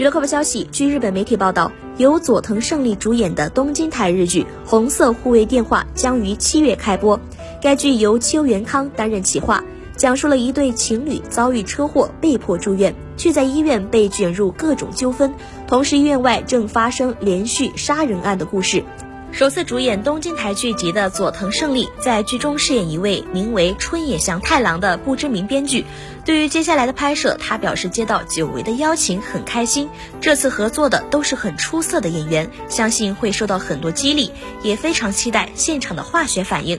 娱乐快报消息，据日本媒体报道，由佐藤胜利主演的东京台日剧《红色护卫电话》将于七月开播。该剧由邱元康担任企划，讲述了一对情侣遭遇车祸被迫住院，却在医院被卷入各种纠纷，同时医院外正发生连续杀人案的故事。首次主演东京台剧集的佐藤胜利，在剧中饰演一位名为春野祥太郎的不知名编剧。对于接下来的拍摄，他表示接到久违的邀请，很开心。这次合作的都是很出色的演员，相信会受到很多激励，也非常期待现场的化学反应。